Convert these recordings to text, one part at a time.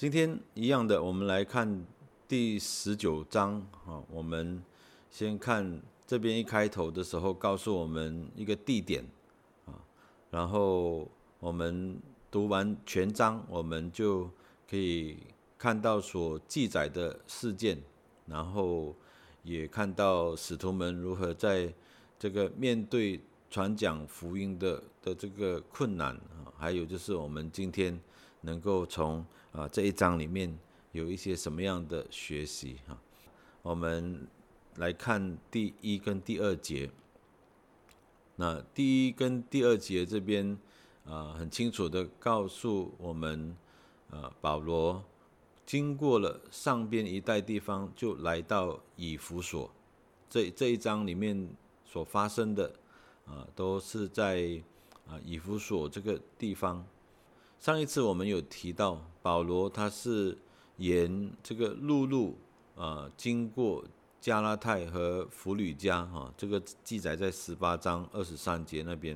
今天一样的，我们来看第十九章啊。我们先看这边一开头的时候，告诉我们一个地点啊，然后我们读完全章，我们就可以看到所记载的事件，然后也看到使徒们如何在这个面对。传讲福音的的这个困难啊，还有就是我们今天能够从啊这一章里面有一些什么样的学习哈？我们来看第一跟第二节。那第一跟第二节这边啊，很清楚的告诉我们啊，保罗经过了上边一带地方，就来到以弗所。这这一章里面所发生的。啊，都是在啊以弗所这个地方。上一次我们有提到，保罗他是沿这个陆路啊，经过加拉太和弗吕加哈，这个记载在十八章二十三节那边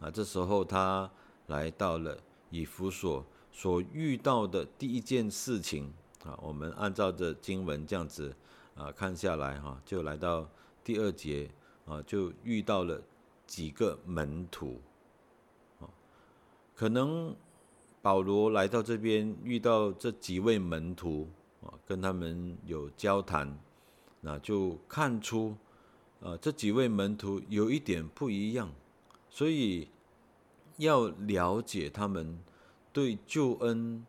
啊。这时候他来到了以弗所，所遇到的第一件事情啊，我们按照着经文这样子啊看下来哈，就来到第二节啊，就遇到了。几个门徒，啊，可能保罗来到这边遇到这几位门徒啊，跟他们有交谈，那就看出，啊，这几位门徒有一点不一样，所以要了解他们对救恩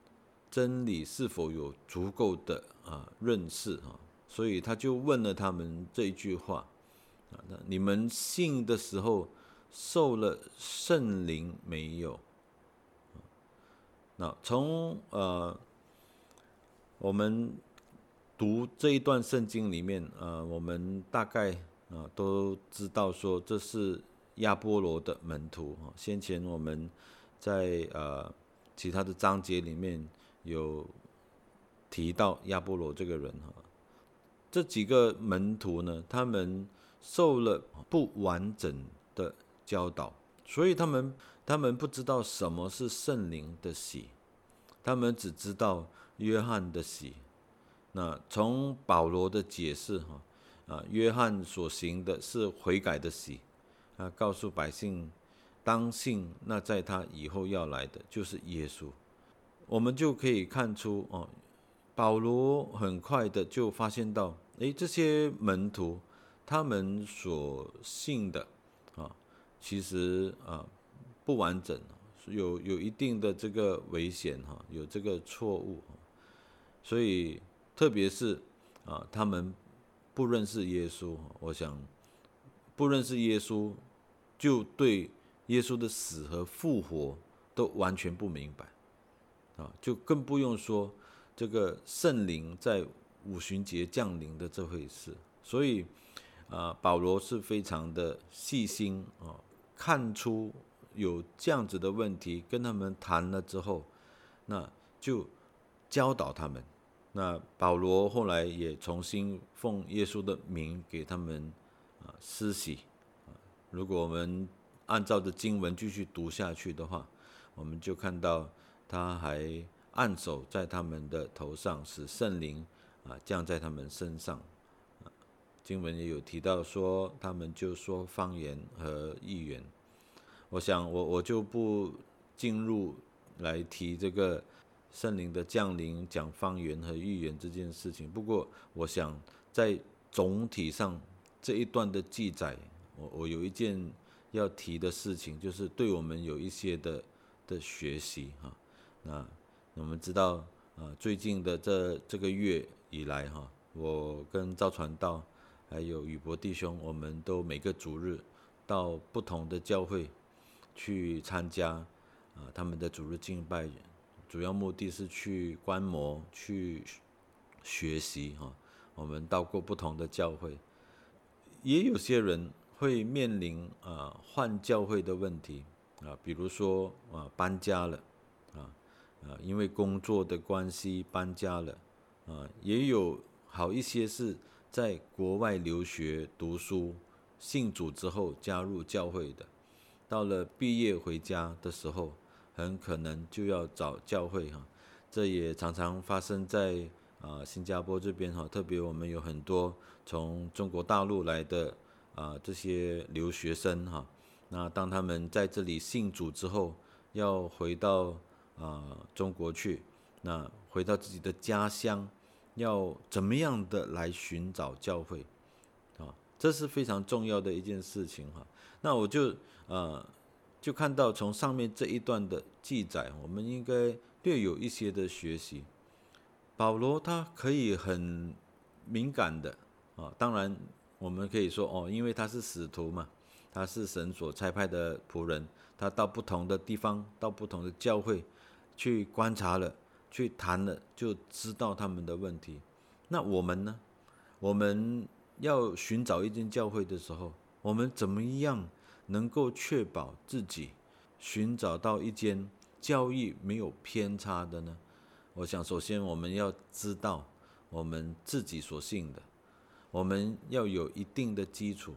真理是否有足够的啊认识啊，所以他就问了他们这一句话。啊，那你们信的时候受了圣灵没有？那从呃我们读这一段圣经里面，呃，我们大概啊都知道说这是亚波罗的门徒啊。先前我们在呃其他的章节里面有提到亚波罗这个人哈。这几个门徒呢，他们。受了不完整的教导，所以他们他们不知道什么是圣灵的喜，他们只知道约翰的喜。那从保罗的解释哈啊，约翰所行的是悔改的喜啊，告诉百姓当信，那在他以后要来的就是耶稣。我们就可以看出哦，保罗很快的就发现到，诶，这些门徒。他们所信的啊，其实啊不完整，有有一定的这个危险哈，有这个错误，所以特别是啊，他们不认识耶稣，我想不认识耶稣，就对耶稣的死和复活都完全不明白啊，就更不用说这个圣灵在五旬节降临的这回事，所以。啊，保罗是非常的细心啊，看出有这样子的问题，跟他们谈了之后，那就教导他们。那保罗后来也重新奉耶稣的名给他们啊施洗。如果我们按照着经文继续读下去的话，我们就看到他还按手在他们的头上，使圣灵啊降在他们身上。经文也有提到说，他们就说方言和预言。我想，我我就不进入来提这个圣灵的降临、讲方言和预言这件事情。不过，我想在总体上这一段的记载，我我有一件要提的事情，就是对我们有一些的的学习哈。那我们知道啊，最近的这这个月以来哈，我跟赵传道。还有宇博弟兄，我们都每个主日到不同的教会去参加啊，他们的主日敬拜，主要目的是去观摩、去学习哈。我们到过不同的教会，也有些人会面临啊换教会的问题啊，比如说啊搬家了啊啊，因为工作的关系搬家了啊，也有好一些是。在国外留学读书，信主之后加入教会的，到了毕业回家的时候，很可能就要找教会哈，这也常常发生在啊新加坡这边哈，特别我们有很多从中国大陆来的啊这些留学生哈，那当他们在这里信主之后，要回到啊中国去，那回到自己的家乡，要怎么样的来寻找教会啊？这是非常重要的一件事情哈。那我就呃就看到从上面这一段的记载，我们应该。略有一些的学习，保罗他可以很敏感的啊，当然我们可以说哦，因为他是使徒嘛，他是神所差派的仆人，他到不同的地方，到不同的教会去观察了，去谈了，就知道他们的问题。那我们呢？我们要寻找一间教会的时候，我们怎么样能够确保自己寻找到一间？教育没有偏差的呢？我想，首先我们要知道我们自己所信的，我们要有一定的基础，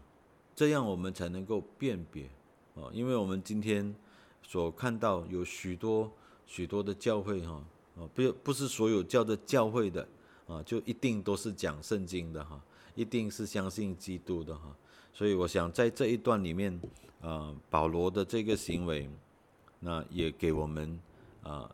这样我们才能够辨别哦。因为我们今天所看到有许多许多的教会哈，哦，不不是所有教的教会的啊，就一定都是讲圣经的哈，一定是相信基督的哈。所以我想在这一段里面，啊，保罗的这个行为。那也给我们啊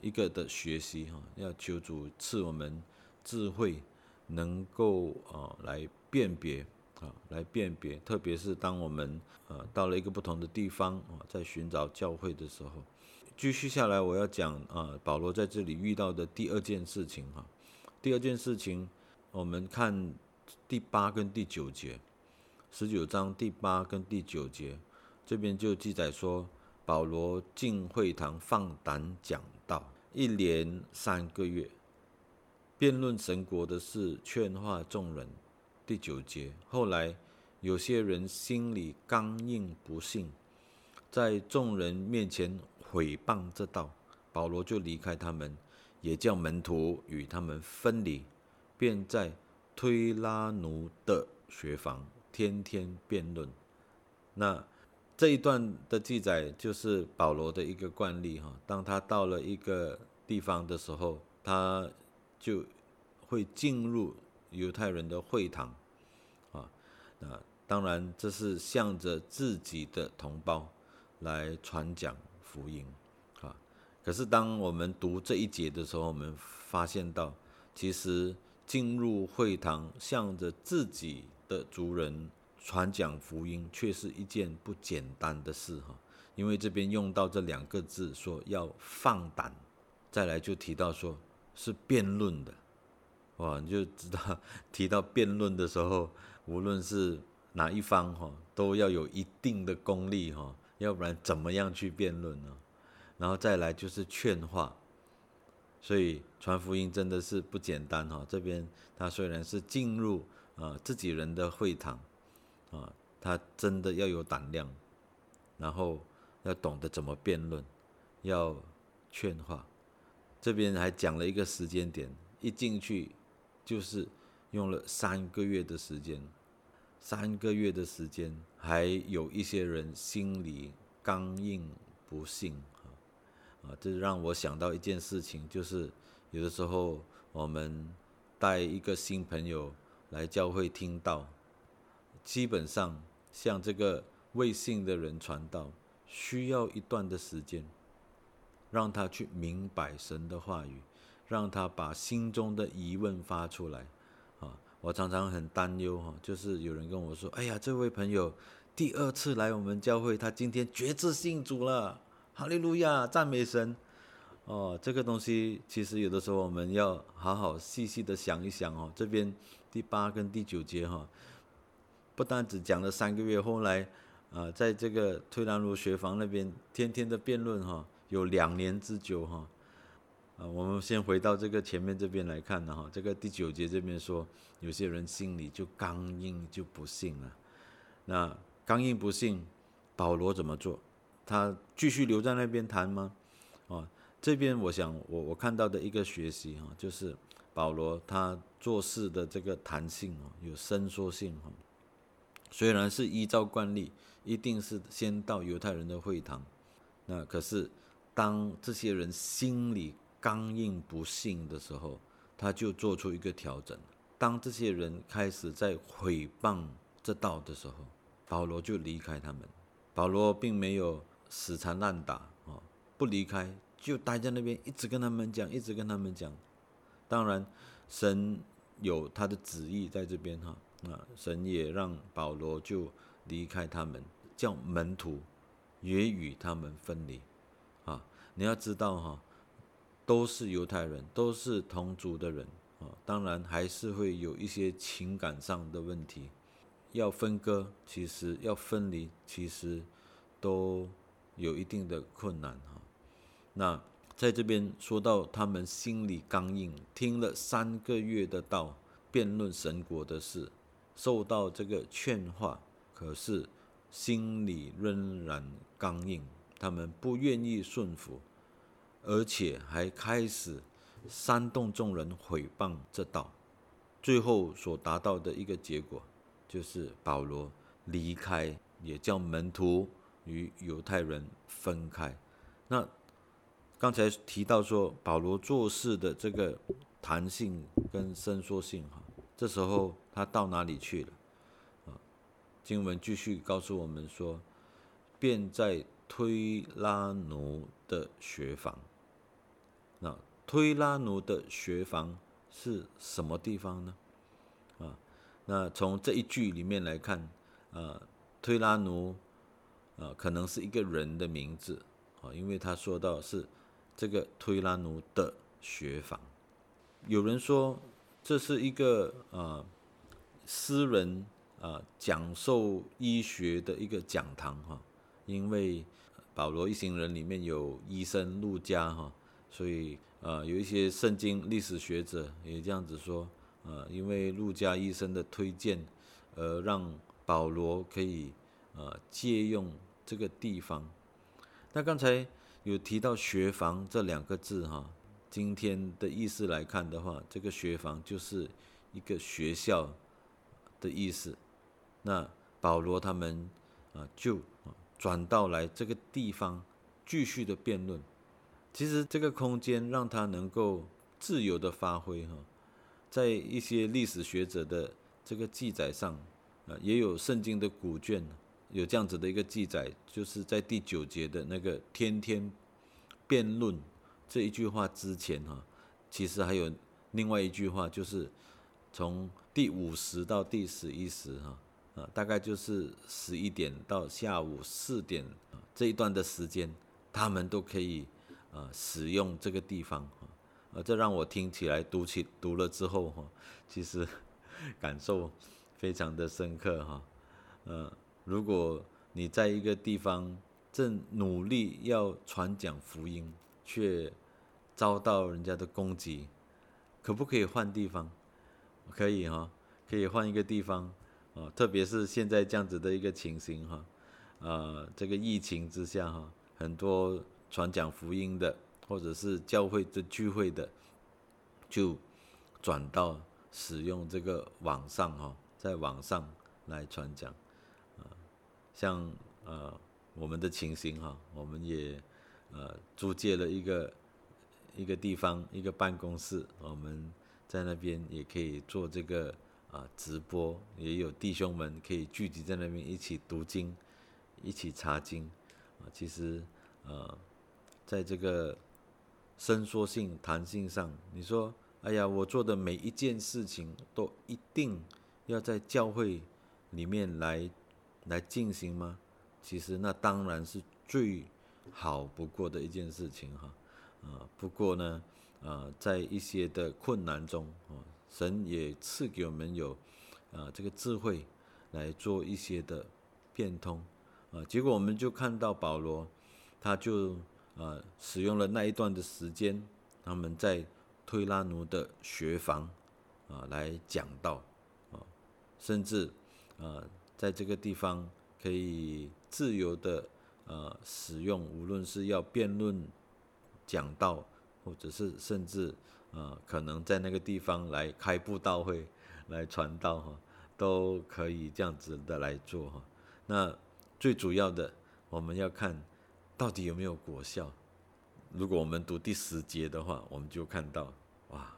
一个的学习哈，要求主赐我们智慧，能够啊来辨别啊来辨别，特别是当我们呃到了一个不同的地方啊，在寻找教会的时候，继续下来我要讲啊保罗在这里遇到的第二件事情哈，第二件事情我们看第八跟第九节，十九章第八跟第九节这边就记载说。保罗进会堂放胆讲道，一连三个月，辩论神国的事，劝化众人。第九节，后来有些人心里刚硬不信，在众人面前毁谤这道，保罗就离开他们，也叫门徒与他们分离，便在推拉奴的学房天天辩论。那。这一段的记载就是保罗的一个惯例哈，当他到了一个地方的时候，他就会进入犹太人的会堂，啊，那当然这是向着自己的同胞来传讲福音，啊，可是当我们读这一节的时候，我们发现到，其实进入会堂向着自己的族人。传讲福音却是一件不简单的事哈，因为这边用到这两个字，说要放胆，再来就提到说是辩论的，哇，你就知道提到辩论的时候，无论是哪一方哈，都要有一定的功力哈，要不然怎么样去辩论呢？然后再来就是劝化，所以传福音真的是不简单哈。这边他虽然是进入啊自己人的会堂。啊，他真的要有胆量，然后要懂得怎么辩论，要劝化。这边还讲了一个时间点，一进去就是用了三个月的时间，三个月的时间，还有一些人心里刚硬不信，啊，这让我想到一件事情，就是有的时候我们带一个新朋友来教会听到。基本上，向这个未信的人传道，需要一段的时间，让他去明白神的话语，让他把心中的疑问发出来。啊，我常常很担忧哈，就是有人跟我说：“哎呀，这位朋友第二次来我们教会，他今天决志信主了，哈利路亚，赞美神。”哦，这个东西其实有的时候我们要好好细细的想一想哦。这边第八跟第九节哈。不单只讲了三个月，后来，啊，在这个推兰路学房那边，天天的辩论哈，有两年之久哈，啊，我们先回到这个前面这边来看的哈，这个第九节这边说，有些人心里就刚硬，就不信了。那刚硬不信，保罗怎么做？他继续留在那边谈吗？啊，这边我想，我我看到的一个学习哈，就是保罗他做事的这个弹性哦，有伸缩性哈。虽然是依照惯例，一定是先到犹太人的会堂，那可是当这些人心里刚硬不信的时候，他就做出一个调整。当这些人开始在毁谤这道的时候，保罗就离开他们。保罗并没有死缠烂打啊，不离开，就待在那边，一直跟他们讲，一直跟他们讲。当然，神有他的旨意在这边哈，啊，神也让保罗就离开他们，叫门徒也与他们分离。啊，你要知道哈，都是犹太人，都是同族的人啊。当然还是会有一些情感上的问题，要分割，其实要分离，其实都有一定的困难哈。那在这边说到他们心里刚硬，听了三个月的道，辩论神国的事，受到这个劝化，可是心里仍然刚硬，他们不愿意顺服，而且还开始。煽动众人毁谤这道，最后所达到的一个结果，就是保罗离开，也叫门徒与犹太人分开。那刚才提到说保罗做事的这个弹性跟伸缩性哈，这时候他到哪里去了？啊，经文继续告诉我们说，便在推拉奴的学房。那推拉奴的学房是什么地方呢？啊，那从这一句里面来看，啊，推拉奴啊，可能是一个人的名字啊，因为他说到是这个推拉奴的学房。有人说这是一个啊私人啊讲授医学的一个讲堂哈，因为保罗一行人里面有医生路加哈，所以。啊，有一些圣经历史学者也这样子说，啊，因为陆家医生的推荐，而让保罗可以呃借用这个地方。那刚才有提到学房这两个字哈，今天的意思来看的话，这个学房就是一个学校的意思。那保罗他们啊就转到来这个地方继续的辩论。其实这个空间让他能够自由的发挥哈，在一些历史学者的这个记载上，啊，也有圣经的古卷有这样子的一个记载，就是在第九节的那个天天辩论这一句话之前哈，其实还有另外一句话，就是从第五十到第十一时哈，啊，大概就是十一点到下午四点这一段的时间，他们都可以。啊，使用这个地方，啊，这让我听起来读起读了之后哈，其实感受非常的深刻哈。呃，如果你在一个地方正努力要传讲福音，却遭到人家的攻击，可不可以换地方？可以哈，可以换一个地方啊，特别是现在这样子的一个情形哈，啊，这个疫情之下哈，很多。传讲福音的，或者是教会的聚会的，就转到使用这个网上哈，在网上来传讲，像呃我们的情形哈，我们也呃租借了一个一个地方一个办公室，我们在那边也可以做这个啊直播，也有弟兄们可以聚集在那边一起读经，一起查经，啊，其实呃。在这个伸缩性、弹性上，你说，哎呀，我做的每一件事情都一定要在教会里面来来进行吗？其实那当然是最好不过的一件事情哈。啊，不过呢，啊，在一些的困难中，啊，神也赐给我们有啊这个智慧来做一些的变通，啊，结果我们就看到保罗，他就。啊，使用了那一段的时间，他们在推拉奴的学房啊来讲道啊，甚至啊在这个地方可以自由的呃使用，无论是要辩论讲道，或者是甚至啊可能在那个地方来开布道会来传道哈，都可以这样子的来做哈。那最主要的，我们要看。到底有没有果效？如果我们读第十节的话，我们就看到，哇，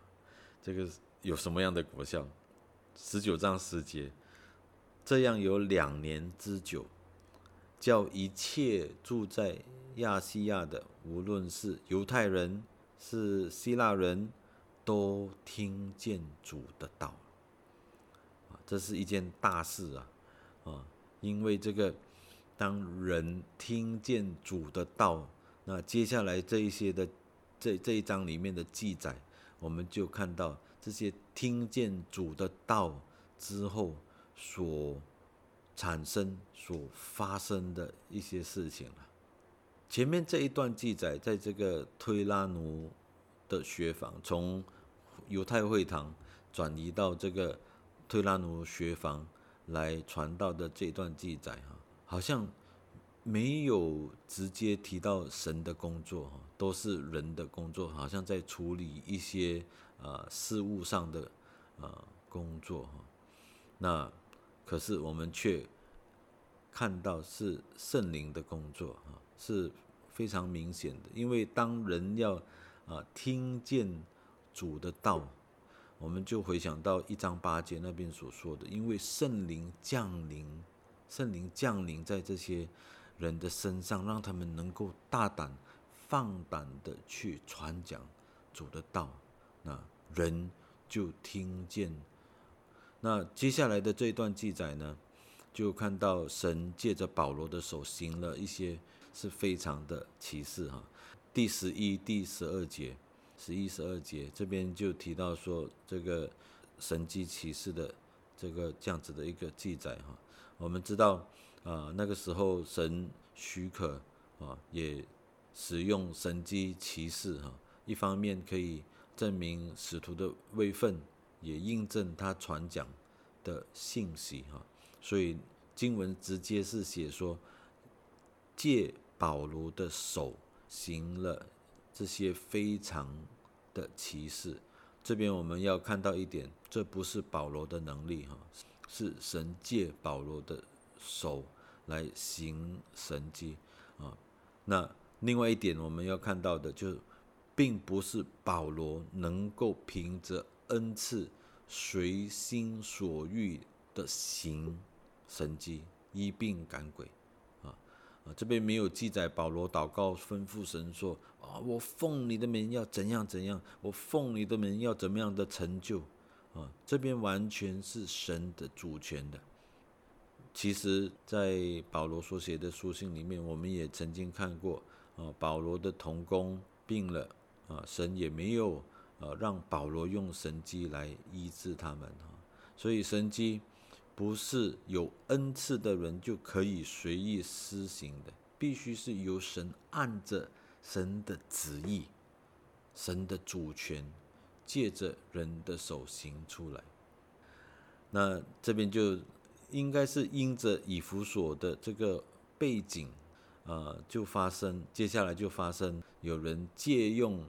这个有什么样的果效？十九章十节，这样有两年之久，叫一切住在亚细亚的，无论是犹太人是希腊人，都听见主的道。这是一件大事啊！啊，因为这个，当人听见主的道，那接下来这一些的这这一章里面的记载，我们就看到这些听见主的道之后所产生、所发生的一些事情了。前面这一段记载，在这个推拉奴的学坊，从犹太会堂转移到这个推拉奴学坊来传道的这段记载，哈，好像没有直接提到神的工作，哈，都是人的工作，好像在处理一些呃事物上的呃工作，哈。那可是我们却看到是圣灵的工作，啊。是非常明显的，因为当人要啊听见主的道，我们就回想到一章八节那边所说的，因为圣灵降临，圣灵降临在这些人的身上，让他们能够大胆放胆的去传讲主的道，那人就听见。那接下来的这一段记载呢，就看到神借着保罗的手行了一些。是非常的歧视哈，第十一、第十二节，十一、十二节这边就提到说这个神机骑士的这个这样子的一个记载哈。我们知道啊，那个时候神许可啊，也使用神机骑士哈，一方面可以证明使徒的位分，也印证他传讲的信息哈。所以经文直接是写说借。保罗的手行了这些非常的奇事，这边我们要看到一点，这不是保罗的能力哈，是神借保罗的手来行神迹啊。那另外一点我们要看到的，就并不是保罗能够凭着恩赐随心所欲的行神迹，医病赶鬼。啊，这边没有记载保罗祷告吩咐神说：“啊，我奉你的名要怎样怎样，我奉你的名要怎么样的成就。”啊，这边完全是神的主权的。其实，在保罗所写的书信里面，我们也曾经看过，啊，保罗的童工病了，啊，神也没有，呃，让保罗用神机来医治他们，哈，所以神机。不是有恩赐的人就可以随意施行的，必须是由神按着神的旨意、神的主权，借着人的手行出来。那这边就应该是因着以弗所的这个背景，呃，就发生接下来就发生有人借用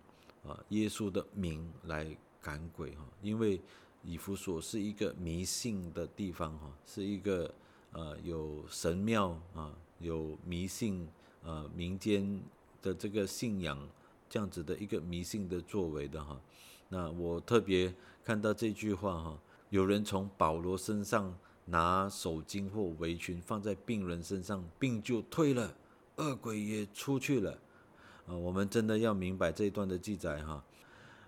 啊耶稣的名来赶鬼哈，因为。以弗所是一个迷信的地方哈，是一个呃有神庙啊，有迷信呃民间的这个信仰这样子的一个迷信的作为的哈。那我特别看到这句话哈，有人从保罗身上拿手巾或围裙放在病人身上，病就退了，恶鬼也出去了。啊，我们真的要明白这一段的记载哈。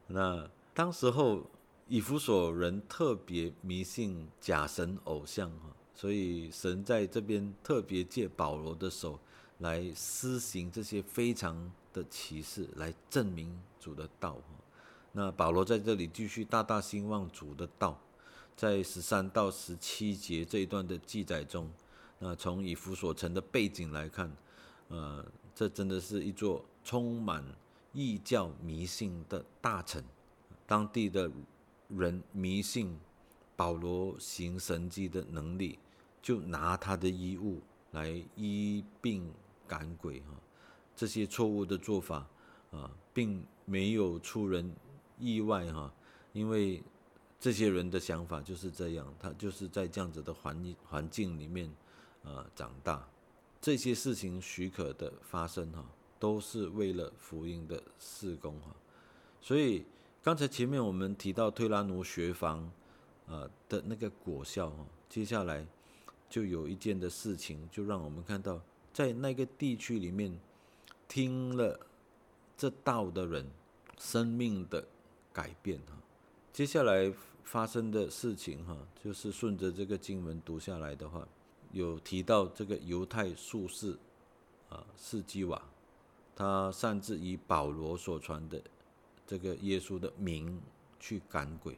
那当时候。以弗所人特别迷信假神偶像哈，所以神在这边特别借保罗的手来施行这些非常的启示，来证明主的道。那保罗在这里继续大大兴旺主的道，在十三到十七节这一段的记载中，那从以弗所城的背景来看，呃，这真的是一座充满异教迷信的大臣，当地的。人迷信保罗行神迹的能力，就拿他的衣物来医病赶鬼哈，这些错误的做法啊，并没有出人意外哈，因为这些人的想法就是这样，他就是在这样子的环环境里面啊长大，这些事情许可的发生哈，都是为了福音的事工哈。所以刚才前面我们提到推拉奴学房，呃的那个果效哈，接下来就有一件的事情，就让我们看到在那个地区里面听了这道的人生命的改变哈。接下来发生的事情哈，就是顺着这个经文读下来的话，有提到这个犹太术士啊，士基瓦，他擅自以保罗所传的。这个耶稣的名去赶鬼，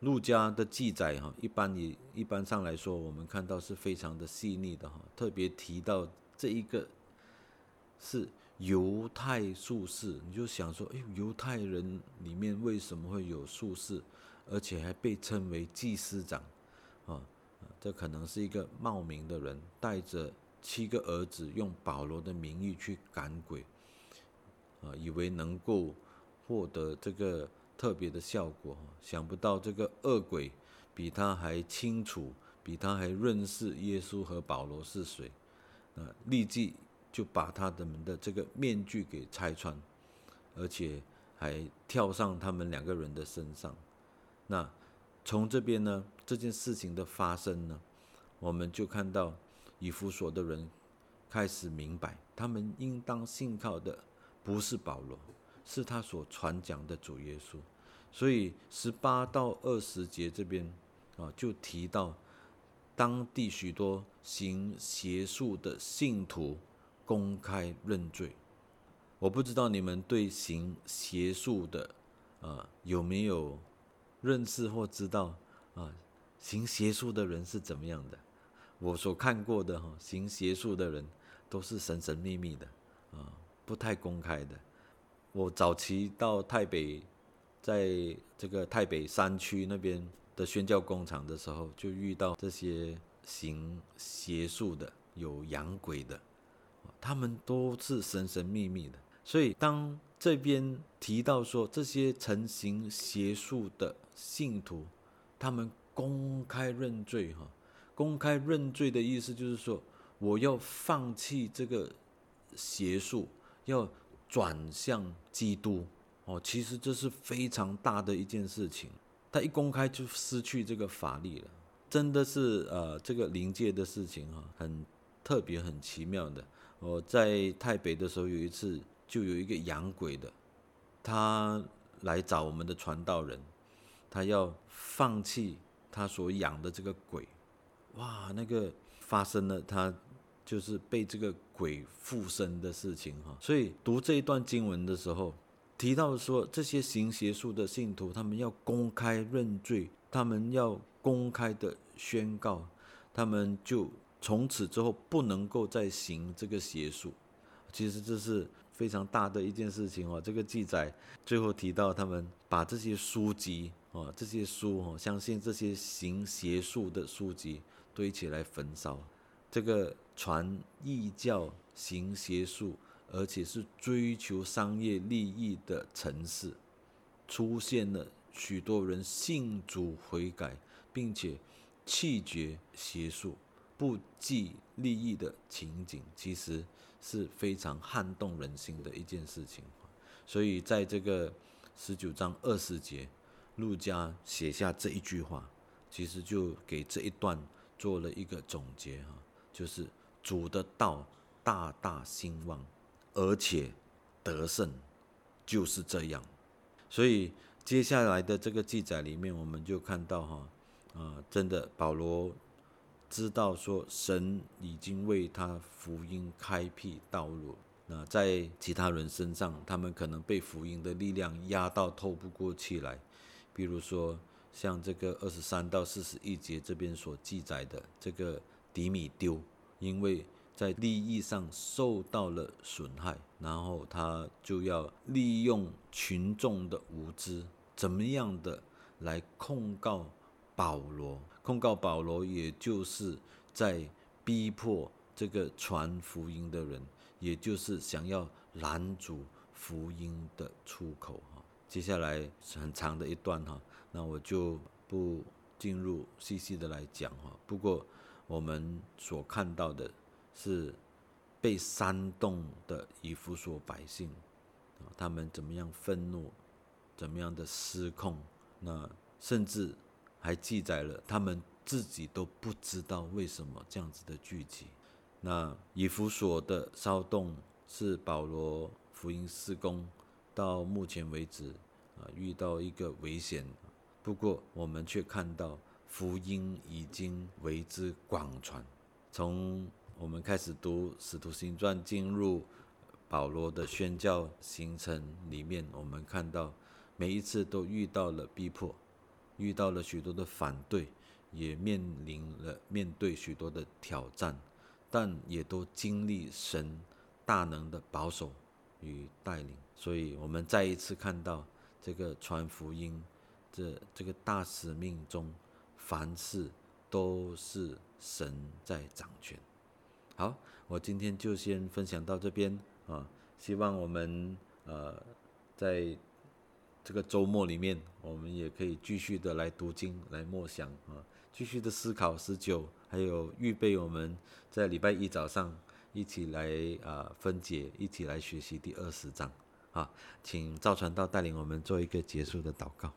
路加的记载哈，一般也一般上来说，我们看到是非常的细腻的哈，特别提到这一个是犹太术士，你就想说，哎，犹太人里面为什么会有术士，而且还被称为祭司长啊？这可能是一个冒名的人，带着七个儿子，用保罗的名义去赶鬼啊，以为能够。获得这个特别的效果，想不到这个恶鬼比他还清楚，比他还认识耶稣和保罗是谁，啊，立即就把他们的这个面具给拆穿，而且还跳上他们两个人的身上。那从这边呢，这件事情的发生呢，我们就看到以弗所的人开始明白，他们应当信靠的不是保罗。是他所传讲的主耶稣，所以十八到二十节这边啊，就提到当地许多行邪术的信徒公开认罪。我不知道你们对行邪术的啊有没有认识或知道啊？行邪术的人是怎么样的？我所看过的哈，行邪术的人都是神神秘秘的啊，不太公开的。我早期到台北，在这个台北山区那边的宣教工厂的时候，就遇到这些行邪术的、有养鬼的，他们都是神神秘秘的。所以当这边提到说这些成行邪术的信徒，他们公开认罪，哈，公开认罪的意思就是说，我要放弃这个邪术，要。转向基督哦，其实这是非常大的一件事情。他一公开就失去这个法力了，真的是呃这个灵界的事情哈，很特别很奇妙的。我在台北的时候有一次，就有一个养鬼的，他来找我们的传道人，他要放弃他所养的这个鬼，哇，那个发生了他。就是被这个鬼附身的事情哈，所以读这一段经文的时候，提到说这些行邪术的信徒，他们要公开认罪，他们要公开的宣告，他们就从此之后不能够再行这个邪术。其实这是非常大的一件事情哦。这个记载最后提到，他们把这些书籍哦，这些书哦，相信这些行邪术的书籍堆起来焚烧。这个传异教、行邪术，而且是追求商业利益的城市，出现了许多人信主悔改，并且弃绝邪术、不计利益的情景，其实是非常撼动人心的一件事情。所以，在这个十九章二十节，路加写下这一句话，其实就给这一段做了一个总结哈。就是主的道大大兴旺，而且得胜，就是这样。所以接下来的这个记载里面，我们就看到哈，啊，真的保罗知道说神已经为他福音开辟道路。那在其他人身上，他们可能被福音的力量压到透不过气来。比如说像这个二十三到四十一节这边所记载的这个。迪米丢，因为在利益上受到了损害，然后他就要利用群众的无知，怎么样的来控告保罗？控告保罗，也就是在逼迫这个传福音的人，也就是想要拦阻福音的出口。哈，接下来是很长的一段哈，那我就不进入细细的来讲哈。不过。我们所看到的是被煽动的以弗所百姓啊，他们怎么样愤怒，怎么样的失控，那甚至还记载了他们自己都不知道为什么这样子的聚集。那以弗所的骚动是保罗福音施工到目前为止啊遇到一个危险，不过我们却看到福音已经为之广传。从我们开始读《使徒行传》，进入保罗的宣教行程里面，我们看到每一次都遇到了逼迫，遇到了许多的反对，也面临了面对许多的挑战，但也都经历神大能的保守与带领。所以，我们再一次看到这个传福音，这这个大使命中，凡事都是神在掌权。好，我今天就先分享到这边啊。希望我们呃，在这个周末里面，我们也可以继续的来读经、来默想啊，继续的思考十九，还有预备我们在礼拜一早上一起来啊分解，一起来学习第二十章啊。请赵传道带领我们做一个结束的祷告。